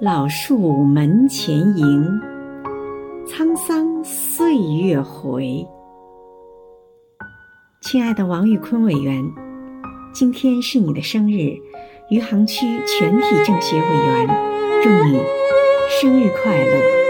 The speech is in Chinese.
老树门前迎，沧桑岁月回。亲爱的王玉坤委员，今天是你的生日，余杭区全体政协委员，祝你生日快乐。